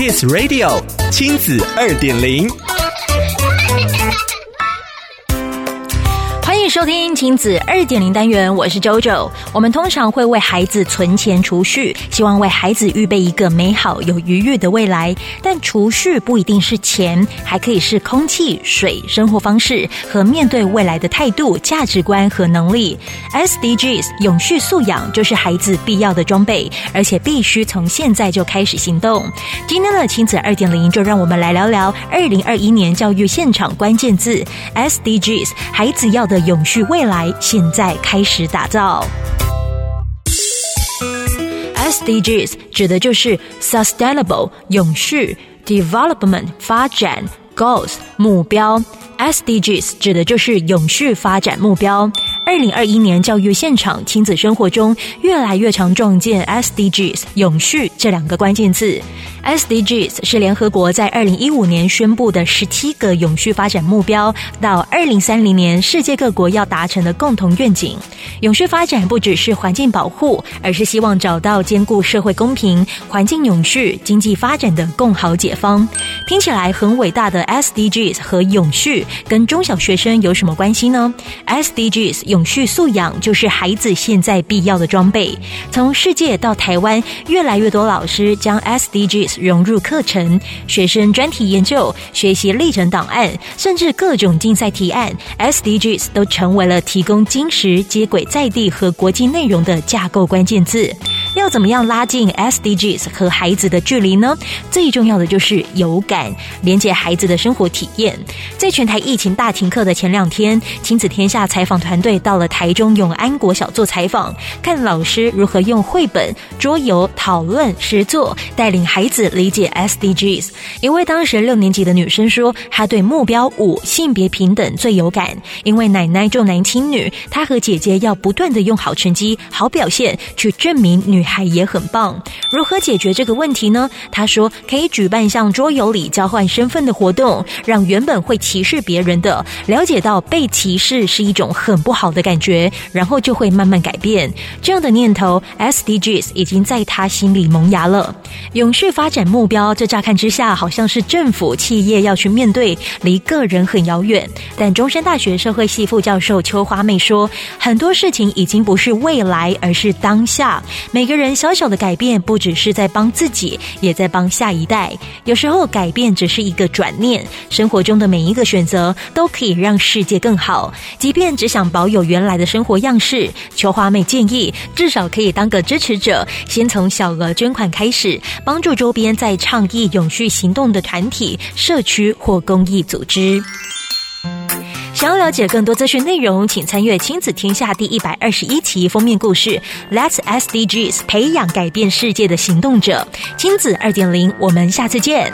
Kiss Radio 亲子二点零。收听亲子二点零单元，我是 JoJo。我们通常会为孩子存钱储蓄，希望为孩子预备一个美好有余裕的未来。但储蓄不一定是钱，还可以是空气、水、生活方式和面对未来的态度、价值观和能力。SDGs 永续素养就是孩子必要的装备，而且必须从现在就开始行动。今天的亲子二点零，就让我们来聊聊二零二一年教育现场关键字 SDGs，孩子要的。永去未来，现在开始打造。SDGs 指的就是 Sustainable 永续 Development 发展 Goals 目标。SDGs 指的就是永续发展目标。二零二一年教育现场亲子生活中，越来越常撞见 SDGs 永续这两个关键字。SDGs 是联合国在二零一五年宣布的十七个永续发展目标，到二零三零年世界各国要达成的共同愿景。永续发展不只是环境保护，而是希望找到兼顾社会公平、环境永续、经济发展的共好解方。听起来很伟大的 SDGs 和永续，跟中小学生有什么关系呢？SDGs 永续素养就是孩子现在必要的装备。从世界到台湾，越来越多老师将 SDGs 融入课程，学生专题研究、学习历程档案，甚至各种竞赛提案，SDGs 都成为了提供金石、接轨在地和国际内容的架构关键字。要怎么样拉近 SDGs 和孩子的距离呢？最重要的就是有感，连接孩子的生活体验。在全台疫情大停课的前两天，亲子天下采访团队到了台中永安国小做采访，看老师如何用绘本、桌游、讨论、实作带领孩子理解 SDGs。一位当时六年级的女生说，她对目标五性别平等最有感，因为奶奶重男轻女，她和姐姐要不断的用好成绩、好表现去证明女。女孩也很棒，如何解决这个问题呢？他说可以举办像桌游里交换身份的活动，让原本会歧视别人的了解到被歧视是一种很不好的感觉，然后就会慢慢改变。这样的念头，SDGs 已经在他心里萌芽了。永续发展目标，这乍看之下好像是政府企业要去面对，离个人很遥远。但中山大学社会系副教授邱花妹说，很多事情已经不是未来，而是当下。每个人人小小的改变，不只是在帮自己，也在帮下一代。有时候改变只是一个转念，生活中的每一个选择都可以让世界更好。即便只想保有原来的生活样式，邱花妹建议至少可以当个支持者，先从小额捐款开始，帮助周边在倡议永续行动的团体、社区或公益组织。想要了解更多资讯内容，请参阅《亲子天下》第一百二十一期封面故事。Let's SDGs，培养改变世界的行动者。亲子二点零，我们下次见。